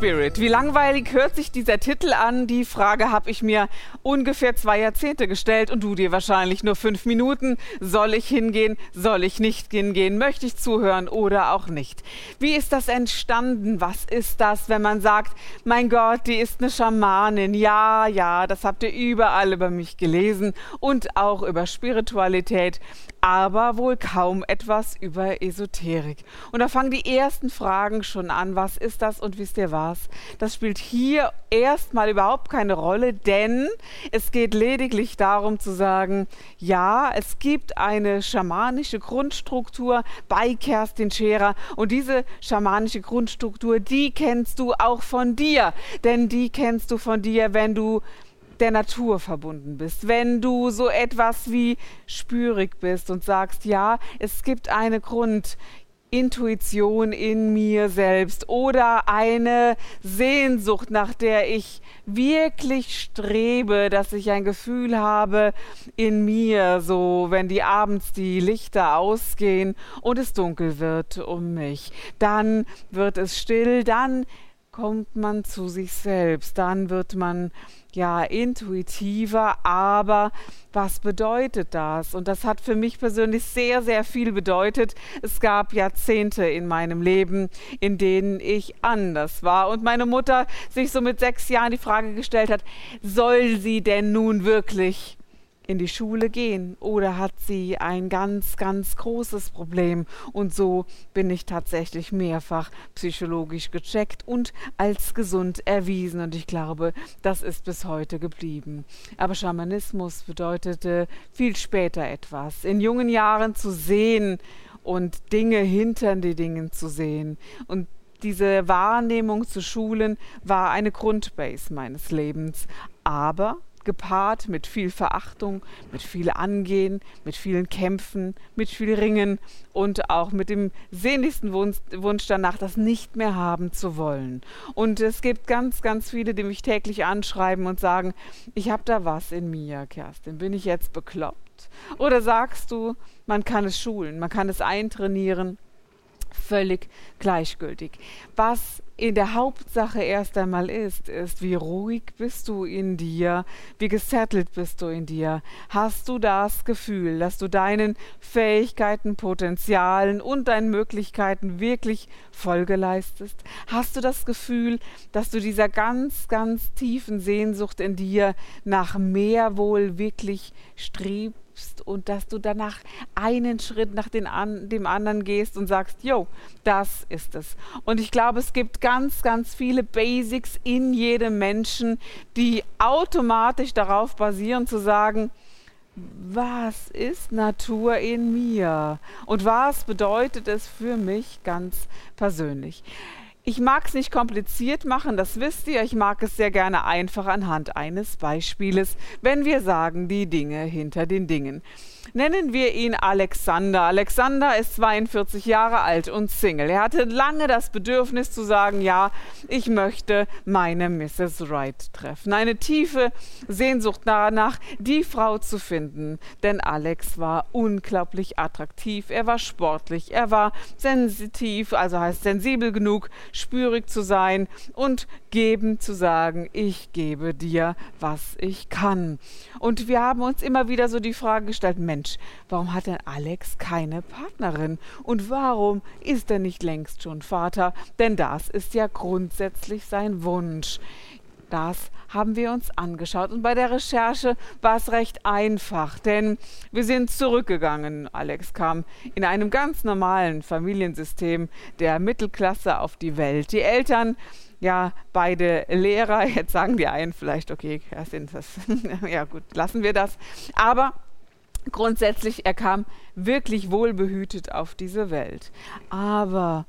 Spirit. Wie langweilig hört sich dieser Titel an? Die Frage habe ich mir ungefähr zwei Jahrzehnte gestellt und du dir wahrscheinlich nur fünf Minuten. Soll ich hingehen? Soll ich nicht hingehen? Möchte ich zuhören oder auch nicht? Wie ist das entstanden? Was ist das, wenn man sagt, mein Gott, die ist eine Schamanin? Ja, ja, das habt ihr überall über mich gelesen und auch über Spiritualität aber wohl kaum etwas über Esoterik. Und da fangen die ersten Fragen schon an. Was ist das und wisst ihr was? Das spielt hier erstmal überhaupt keine Rolle, denn es geht lediglich darum zu sagen, ja, es gibt eine schamanische Grundstruktur bei Kerstin Scherer und diese schamanische Grundstruktur, die kennst du auch von dir, denn die kennst du von dir, wenn du der Natur verbunden bist, wenn du so etwas wie spürig bist und sagst, ja, es gibt eine Grundintuition in mir selbst oder eine Sehnsucht, nach der ich wirklich strebe, dass ich ein Gefühl habe in mir, so wenn die abends die Lichter ausgehen und es dunkel wird um mich, dann wird es still, dann kommt man zu sich selbst, dann wird man ja intuitiver, aber was bedeutet das? Und das hat für mich persönlich sehr, sehr viel bedeutet. Es gab Jahrzehnte in meinem Leben, in denen ich anders war und meine Mutter sich so mit sechs Jahren die Frage gestellt hat, soll sie denn nun wirklich in die Schule gehen oder hat sie ein ganz, ganz großes Problem. Und so bin ich tatsächlich mehrfach psychologisch gecheckt und als gesund erwiesen. Und ich glaube, das ist bis heute geblieben. Aber Schamanismus bedeutete viel später etwas. In jungen Jahren zu sehen und Dinge hinter die Dingen zu sehen. Und diese Wahrnehmung zu schulen war eine Grundbase meines Lebens. Aber gepaart mit viel Verachtung, mit viel Angehen, mit vielen Kämpfen, mit viel Ringen und auch mit dem sehnlichsten Wunsch, danach, das nicht mehr haben zu wollen. Und es gibt ganz, ganz viele, die mich täglich anschreiben und sagen, ich habe da was in mir, Kerstin, bin ich jetzt bekloppt? Oder sagst du, man kann es schulen, man kann es eintrainieren? Völlig gleichgültig. Was in der Hauptsache erst einmal ist, ist, wie ruhig bist du in dir, wie gesettelt bist du in dir. Hast du das Gefühl, dass du deinen Fähigkeiten, Potenzialen und deinen Möglichkeiten wirklich Folge leistest? Hast du das Gefühl, dass du dieser ganz, ganz tiefen Sehnsucht in dir nach mehr wohl wirklich strebst? und dass du danach einen Schritt nach an, dem anderen gehst und sagst, jo, das ist es. Und ich glaube, es gibt ganz, ganz viele Basics in jedem Menschen, die automatisch darauf basieren zu sagen, was ist Natur in mir und was bedeutet es für mich ganz persönlich. Ich mag es nicht kompliziert machen, das wisst ihr. Ich mag es sehr gerne einfach anhand eines Beispieles, wenn wir sagen die Dinge hinter den Dingen. Nennen wir ihn Alexander. Alexander ist 42 Jahre alt und Single. Er hatte lange das Bedürfnis zu sagen, ja, ich möchte meine Mrs. Wright treffen. Eine tiefe Sehnsucht danach, die Frau zu finden. Denn Alex war unglaublich attraktiv. Er war sportlich, er war sensitiv, also heißt sensibel genug, spürig zu sein und geben zu sagen, ich gebe dir, was ich kann. Und wir haben uns immer wieder so die Frage gestellt, Mensch, warum hat denn Alex keine Partnerin? Und warum ist er nicht längst schon Vater? Denn das ist ja grundsätzlich sein Wunsch. Das haben wir uns angeschaut. Und bei der Recherche war es recht einfach, denn wir sind zurückgegangen. Alex kam in einem ganz normalen Familiensystem der Mittelklasse auf die Welt. Die Eltern ja, beide Lehrer, jetzt sagen die einen vielleicht, okay, sind das, ja gut, lassen wir das. Aber grundsätzlich, er kam wirklich wohlbehütet auf diese Welt. Aber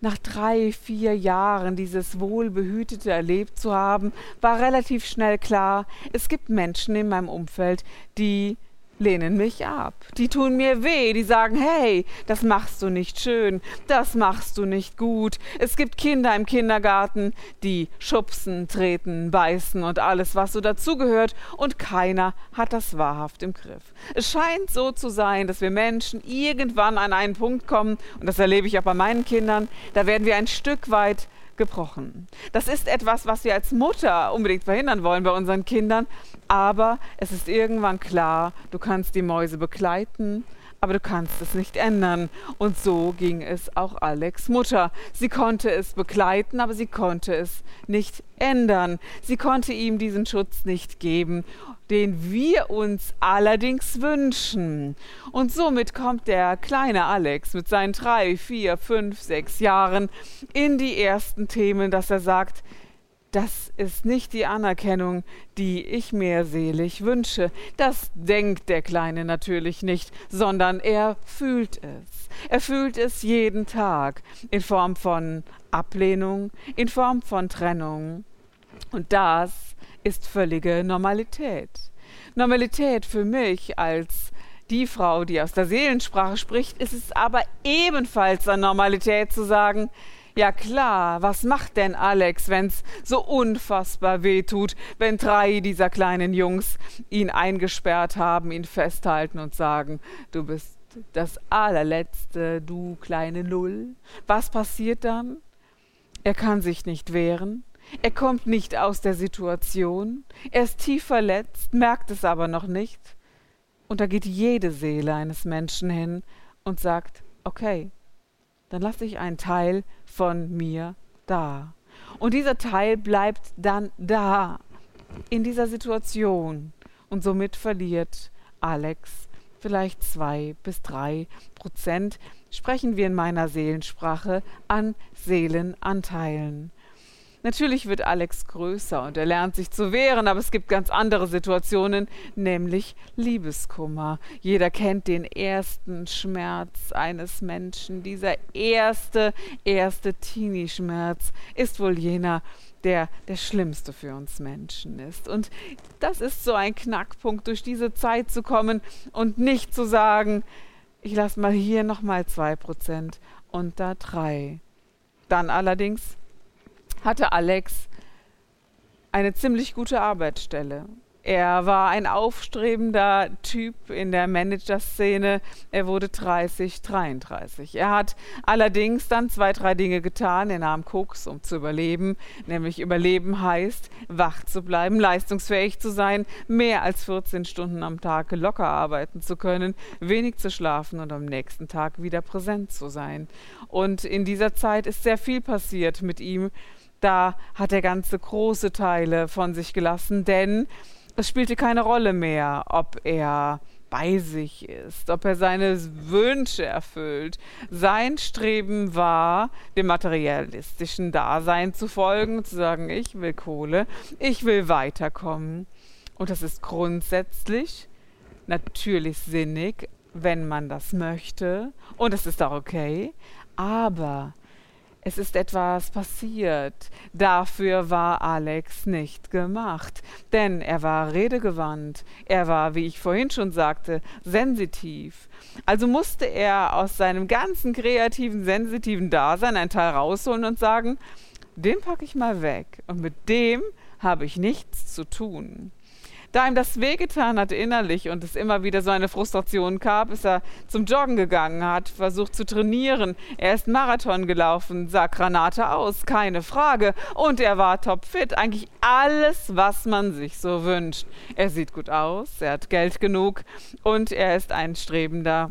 nach drei, vier Jahren dieses Wohlbehütete erlebt zu haben, war relativ schnell klar, es gibt Menschen in meinem Umfeld, die lehnen mich ab. Die tun mir weh, die sagen, hey, das machst du nicht schön, das machst du nicht gut. Es gibt Kinder im Kindergarten, die schubsen, treten, beißen und alles, was so dazugehört, und keiner hat das wahrhaft im Griff. Es scheint so zu sein, dass wir Menschen irgendwann an einen Punkt kommen, und das erlebe ich auch bei meinen Kindern, da werden wir ein Stück weit gebrochen. Das ist etwas, was wir als Mutter unbedingt verhindern wollen bei unseren Kindern, aber es ist irgendwann klar, du kannst die Mäuse begleiten, aber du kannst es nicht ändern. Und so ging es auch Alex Mutter. Sie konnte es begleiten, aber sie konnte es nicht ändern. Sie konnte ihm diesen Schutz nicht geben den wir uns allerdings wünschen. Und somit kommt der kleine Alex mit seinen drei, vier, fünf, sechs Jahren in die ersten Themen, dass er sagt, das ist nicht die Anerkennung, die ich mir selig wünsche. Das denkt der Kleine natürlich nicht, sondern er fühlt es. Er fühlt es jeden Tag in Form von Ablehnung, in Form von Trennung. Und das ist völlige Normalität. Normalität für mich als die Frau, die aus der Seelensprache spricht, ist es aber ebenfalls an Normalität zu sagen, ja klar, was macht denn Alex, wenn's so unfassbar weh tut, wenn drei dieser kleinen Jungs ihn eingesperrt haben, ihn festhalten und sagen, du bist das allerletzte, du kleine Null. Was passiert dann? Er kann sich nicht wehren, er kommt nicht aus der Situation, er ist tief verletzt, merkt es aber noch nicht. Und da geht jede Seele eines Menschen hin und sagt, okay, dann lasse ich einen Teil von mir da. Und dieser Teil bleibt dann da, in dieser Situation. Und somit verliert Alex vielleicht zwei bis drei Prozent, sprechen wir in meiner Seelensprache, an Seelenanteilen. Natürlich wird Alex größer und er lernt sich zu wehren, aber es gibt ganz andere Situationen, nämlich Liebeskummer. Jeder kennt den ersten Schmerz eines Menschen. Dieser erste, erste Teenie-Schmerz ist wohl jener, der der schlimmste für uns Menschen ist. Und das ist so ein Knackpunkt, durch diese Zeit zu kommen und nicht zu sagen, ich lasse mal hier nochmal zwei Prozent und da drei. Dann allerdings hatte Alex eine ziemlich gute Arbeitsstelle. Er war ein aufstrebender Typ in der Managerszene. Er wurde 30, 33. Er hat allerdings dann zwei, drei Dinge getan. Er nahm Koks, um zu überleben. Nämlich überleben heißt, wach zu bleiben, leistungsfähig zu sein, mehr als 14 Stunden am Tag locker arbeiten zu können, wenig zu schlafen und am nächsten Tag wieder präsent zu sein. Und in dieser Zeit ist sehr viel passiert mit ihm da hat er ganze große Teile von sich gelassen, denn es spielte keine Rolle mehr, ob er bei sich ist, ob er seine Wünsche erfüllt. Sein Streben war, dem materialistischen Dasein zu folgen, zu sagen, ich will Kohle, ich will weiterkommen. Und das ist grundsätzlich natürlich sinnig, wenn man das möchte. Und es ist auch okay. Aber es ist etwas passiert. Dafür war Alex nicht gemacht. Denn er war redegewandt. Er war, wie ich vorhin schon sagte, sensitiv. Also musste er aus seinem ganzen kreativen, sensitiven Dasein einen Teil rausholen und sagen, den packe ich mal weg. Und mit dem habe ich nichts zu tun. Da ihm das wehgetan hat innerlich und es immer wieder so eine Frustration gab, ist er zum Joggen gegangen, hat versucht zu trainieren. Er ist Marathon gelaufen, sah Granate aus, keine Frage. Und er war topfit. Eigentlich alles, was man sich so wünscht. Er sieht gut aus, er hat Geld genug und er ist ein strebender,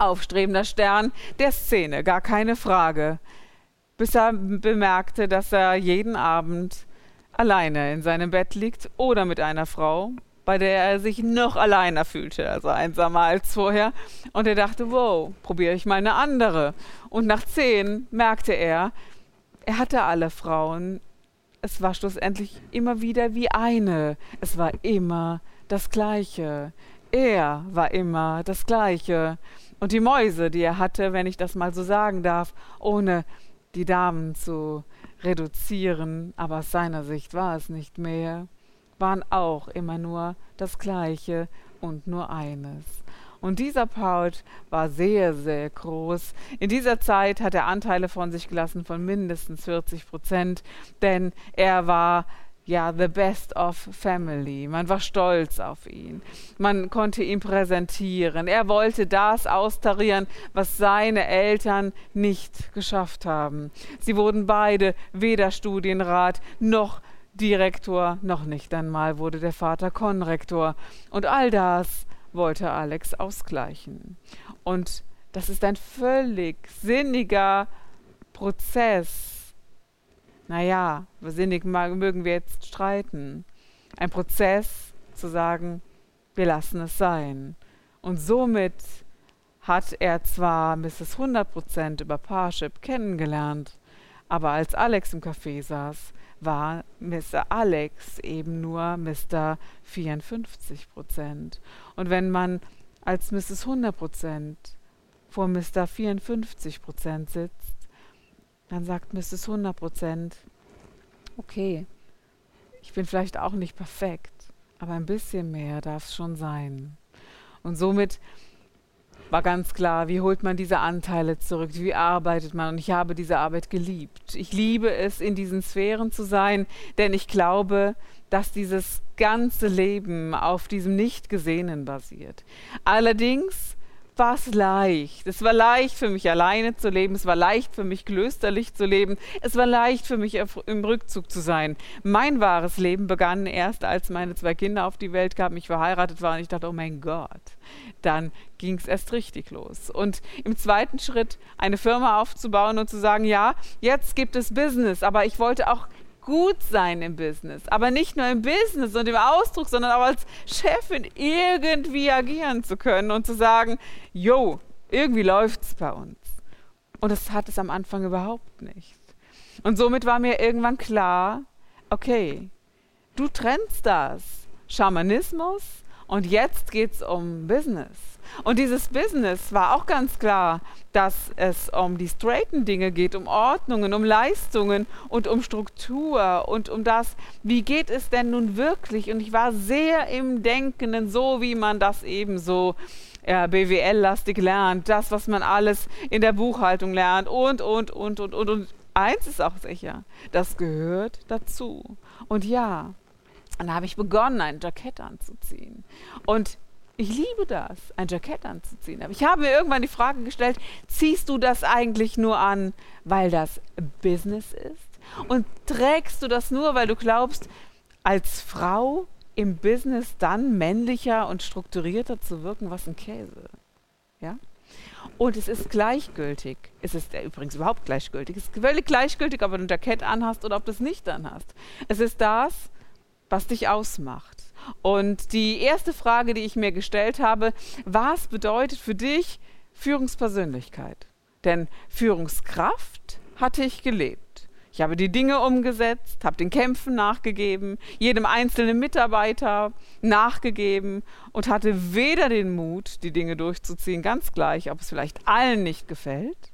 aufstrebender Stern der Szene, gar keine Frage. Bis er bemerkte, dass er jeden Abend alleine in seinem Bett liegt oder mit einer Frau, bei der er sich noch alleiner fühlte, also einsamer als vorher. Und er dachte, wow, probiere ich mal eine andere. Und nach zehn merkte er, er hatte alle Frauen. Es war schlussendlich immer wieder wie eine. Es war immer das Gleiche. Er war immer das Gleiche. Und die Mäuse, die er hatte, wenn ich das mal so sagen darf, ohne die Damen zu reduzieren, aber aus seiner Sicht war es nicht mehr, waren auch immer nur das Gleiche und nur eines. Und dieser Paut war sehr, sehr groß. In dieser Zeit hat er Anteile von sich gelassen von mindestens 40 Prozent, denn er war ja, the best of family. Man war stolz auf ihn. Man konnte ihn präsentieren. Er wollte das austarieren, was seine Eltern nicht geschafft haben. Sie wurden beide weder Studienrat noch Direktor, noch nicht einmal wurde der Vater Konrektor. Und all das wollte Alex ausgleichen. Und das ist ein völlig sinniger Prozess naja, sinnig mögen wir jetzt streiten. Ein Prozess zu sagen, wir lassen es sein. Und somit hat er zwar Mrs. 100% über Parship kennengelernt, aber als Alex im Café saß, war Mr. Alex eben nur Mr. 54%. Und wenn man als Mrs. 100% vor Mr. 54% sitzt, dann sagt Mrs. 100 Prozent, okay, ich bin vielleicht auch nicht perfekt, aber ein bisschen mehr darf es schon sein. Und somit war ganz klar, wie holt man diese Anteile zurück, wie arbeitet man. Und ich habe diese Arbeit geliebt. Ich liebe es, in diesen Sphären zu sein, denn ich glaube, dass dieses ganze Leben auf diesem Nicht-Gesehenen basiert. Allerdings war es leicht. Es war leicht für mich alleine zu leben. Es war leicht für mich klösterlich zu leben. Es war leicht für mich im Rückzug zu sein. Mein wahres Leben begann erst, als meine zwei Kinder auf die Welt kamen, ich verheiratet war und ich dachte, oh mein Gott. Dann ging es erst richtig los. Und im zweiten Schritt eine Firma aufzubauen und zu sagen, ja, jetzt gibt es Business, aber ich wollte auch gut sein im Business. Aber nicht nur im Business und im Ausdruck, sondern auch als Chefin irgendwie agieren zu können und zu sagen, yo, irgendwie läuft es bei uns. Und das hat es am Anfang überhaupt nicht. Und somit war mir irgendwann klar, okay, du trennst das. Schamanismus und jetzt geht es um Business. Und dieses Business war auch ganz klar, dass es um die straighten Dinge geht, um Ordnungen, um Leistungen und um Struktur und um das, wie geht es denn nun wirklich? Und ich war sehr im Denkenden, so wie man das eben so äh, BWL-lastig lernt, das, was man alles in der Buchhaltung lernt und, und, und, und, und. Und eins ist auch sicher, das gehört dazu. Und ja, dann habe ich begonnen, ein Jackett anzuziehen. Und ich liebe das, ein Jackett anzuziehen. Aber ich habe mir irgendwann die Frage gestellt, ziehst du das eigentlich nur an, weil das Business ist? Und trägst du das nur, weil du glaubst, als Frau im Business dann männlicher und strukturierter zu wirken? Was ein Käse. Ja? Und es ist gleichgültig. Es ist äh, übrigens überhaupt gleichgültig. Es ist völlig gleichgültig, ob du ein Jackett anhast oder ob du es nicht anhast. Es ist das, was dich ausmacht. Und die erste Frage, die ich mir gestellt habe, was bedeutet für dich Führungspersönlichkeit? Denn Führungskraft hatte ich gelebt. Ich habe die Dinge umgesetzt, habe den Kämpfen nachgegeben, jedem einzelnen Mitarbeiter nachgegeben und hatte weder den Mut, die Dinge durchzuziehen, ganz gleich, ob es vielleicht allen nicht gefällt,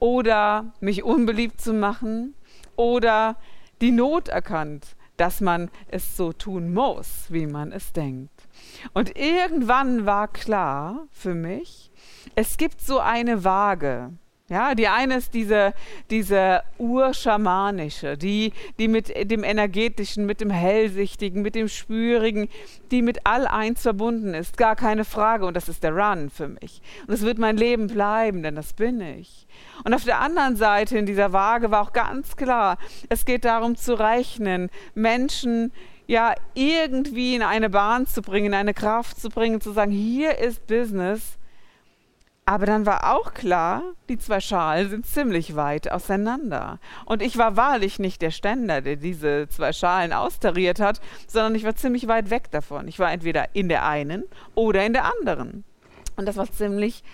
oder mich unbeliebt zu machen, oder die Not erkannt, dass man es so tun muss, wie man es denkt. Und irgendwann war klar für mich, es gibt so eine Waage. Ja, die eine ist diese, diese urschamanische, die, die mit dem energetischen, mit dem hellsichtigen, mit dem spürigen, die mit all eins verbunden ist, gar keine Frage. Und das ist der Run für mich. Und es wird mein Leben bleiben, denn das bin ich. Und auf der anderen Seite in dieser Waage war auch ganz klar, es geht darum zu rechnen, Menschen ja irgendwie in eine Bahn zu bringen, in eine Kraft zu bringen, zu sagen, hier ist Business. Aber dann war auch klar, die zwei Schalen sind ziemlich weit auseinander. Und ich war wahrlich nicht der Ständer, der diese zwei Schalen austariert hat, sondern ich war ziemlich weit weg davon. Ich war entweder in der einen oder in der anderen. Und das war ziemlich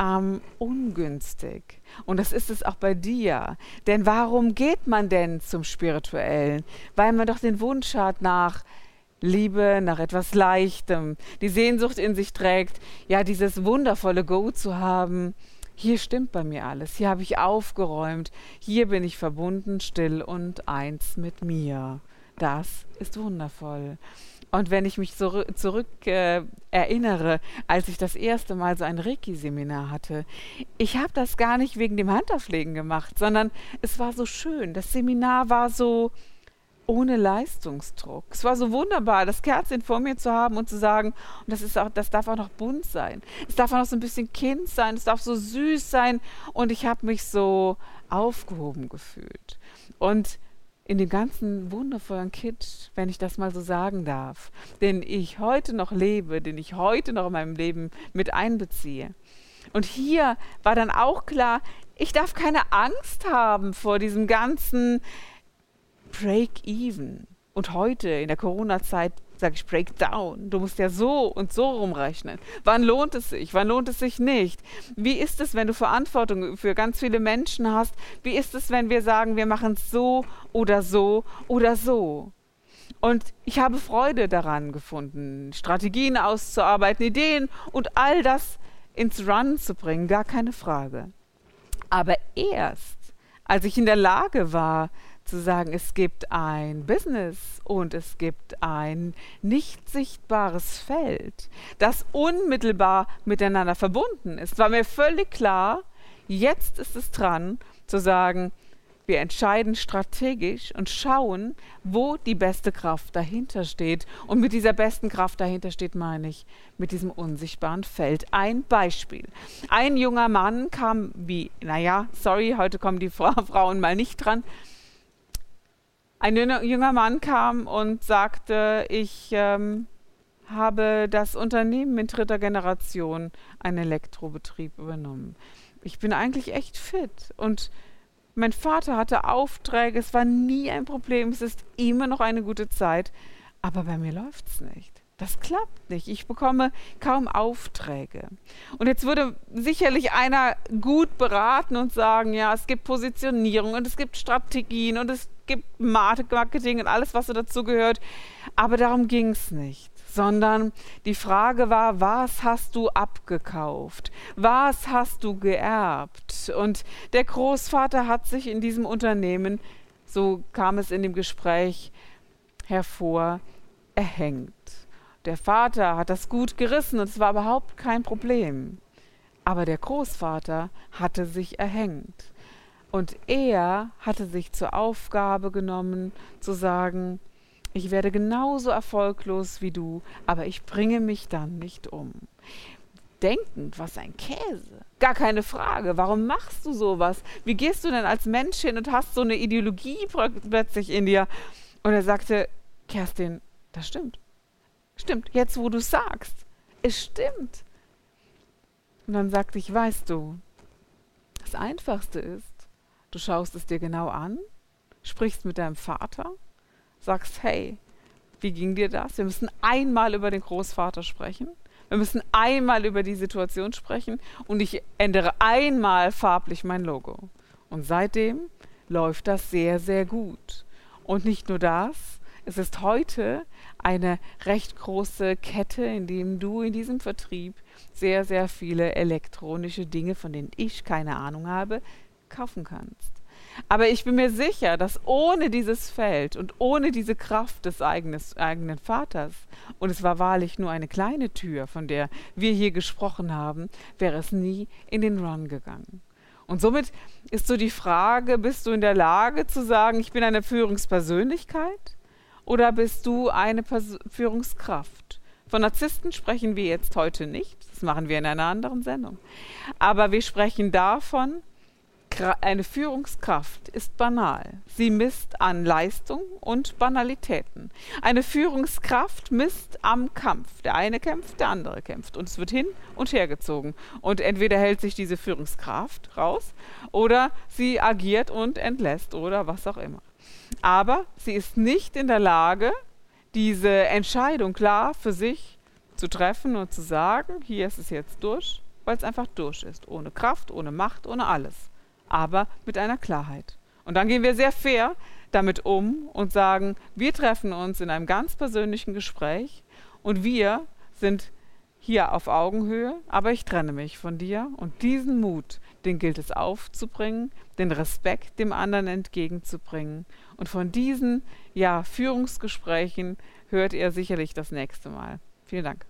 ähm, ungünstig. Und das ist es auch bei dir. Denn warum geht man denn zum Spirituellen? Weil man doch den Wunsch hat nach Liebe, nach etwas Leichtem, die Sehnsucht in sich trägt, ja, dieses wundervolle Go zu haben, Hier stimmt bei mir alles, hier habe ich aufgeräumt, hier bin ich verbunden, still und eins mit mir. Das ist wundervoll. Und wenn ich mich zurück, zurück äh, erinnere, als ich das erste Mal so ein Reiki-Seminar hatte, ich habe das gar nicht wegen dem Handauflegen gemacht, sondern es war so schön. Das Seminar war so ohne Leistungsdruck. Es war so wunderbar, das Kerzchen vor mir zu haben und zu sagen, und das ist auch, das darf auch noch bunt sein. Es darf auch noch so ein bisschen Kind sein, es darf so süß sein und ich habe mich so aufgehoben gefühlt. Und in dem ganzen wundervollen Kitsch, wenn ich das mal so sagen darf, den ich heute noch lebe, den ich heute noch in meinem Leben mit einbeziehe. Und hier war dann auch klar, ich darf keine Angst haben vor diesem ganzen Break-Even. Und heute in der Corona-Zeit sage ich Breakdown. Du musst ja so und so rumrechnen. Wann lohnt es sich? Wann lohnt es sich nicht? Wie ist es, wenn du Verantwortung für ganz viele Menschen hast? Wie ist es, wenn wir sagen, wir machen es so oder so oder so? Und ich habe Freude daran gefunden, Strategien auszuarbeiten, Ideen und all das ins Run zu bringen, gar keine Frage. Aber erst, als ich in der Lage war, zu sagen, es gibt ein Business und es gibt ein nicht sichtbares Feld, das unmittelbar miteinander verbunden ist, war mir völlig klar, jetzt ist es dran zu sagen, wir entscheiden strategisch und schauen, wo die beste Kraft dahinter steht. Und mit dieser besten Kraft dahinter steht, meine ich, mit diesem unsichtbaren Feld. Ein Beispiel. Ein junger Mann kam wie, naja, sorry, heute kommen die Frauen mal nicht dran, ein junger Mann kam und sagte, ich ähm, habe das Unternehmen in dritter Generation, einen Elektrobetrieb übernommen. Ich bin eigentlich echt fit und mein Vater hatte Aufträge, es war nie ein Problem, es ist immer noch eine gute Zeit, aber bei mir läuft es nicht. Das klappt nicht. Ich bekomme kaum Aufträge. Und jetzt würde sicherlich einer gut beraten und sagen, ja, es gibt Positionierung und es gibt Strategien und es gibt Marketing und alles, was so dazu gehört. Aber darum ging es nicht, sondern die Frage war, was hast du abgekauft? Was hast du geerbt? Und der Großvater hat sich in diesem Unternehmen, so kam es in dem Gespräch hervor, erhängt. Der Vater hat das gut gerissen und es war überhaupt kein Problem. Aber der Großvater hatte sich erhängt. Und er hatte sich zur Aufgabe genommen, zu sagen, ich werde genauso erfolglos wie du, aber ich bringe mich dann nicht um. Denkend, was ein Käse. Gar keine Frage. Warum machst du sowas? Wie gehst du denn als Mensch hin und hast so eine Ideologie plötzlich in dir? Und er sagte, Kerstin, das stimmt. Stimmt, jetzt wo du es sagst. Es stimmt. Und dann sagte ich, weißt du, das Einfachste ist, Du schaust es dir genau an, sprichst mit deinem Vater, sagst, hey, wie ging dir das? Wir müssen einmal über den Großvater sprechen. Wir müssen einmal über die Situation sprechen und ich ändere einmal farblich mein Logo. Und seitdem läuft das sehr, sehr gut. Und nicht nur das, es ist heute eine recht große Kette, in dem du in diesem Vertrieb sehr, sehr viele elektronische Dinge, von denen ich keine Ahnung habe, kaufen kannst. Aber ich bin mir sicher, dass ohne dieses Feld und ohne diese Kraft des eigenes, eigenen Vaters, und es war wahrlich nur eine kleine Tür, von der wir hier gesprochen haben, wäre es nie in den Run gegangen. Und somit ist so die Frage, bist du in der Lage zu sagen, ich bin eine Führungspersönlichkeit oder bist du eine Pers Führungskraft? Von Narzissten sprechen wir jetzt heute nicht, das machen wir in einer anderen Sendung. Aber wir sprechen davon, eine Führungskraft ist banal. Sie misst an Leistung und Banalitäten. Eine Führungskraft misst am Kampf. Der eine kämpft, der andere kämpft. Und es wird hin und her gezogen. Und entweder hält sich diese Führungskraft raus oder sie agiert und entlässt oder was auch immer. Aber sie ist nicht in der Lage, diese Entscheidung klar für sich zu treffen und zu sagen, hier ist es jetzt durch, weil es einfach durch ist. Ohne Kraft, ohne Macht, ohne alles aber mit einer Klarheit. Und dann gehen wir sehr fair damit um und sagen, wir treffen uns in einem ganz persönlichen Gespräch und wir sind hier auf Augenhöhe, aber ich trenne mich von dir und diesen Mut, den gilt es aufzubringen, den Respekt dem anderen entgegenzubringen. Und von diesen ja, Führungsgesprächen hört ihr sicherlich das nächste Mal. Vielen Dank.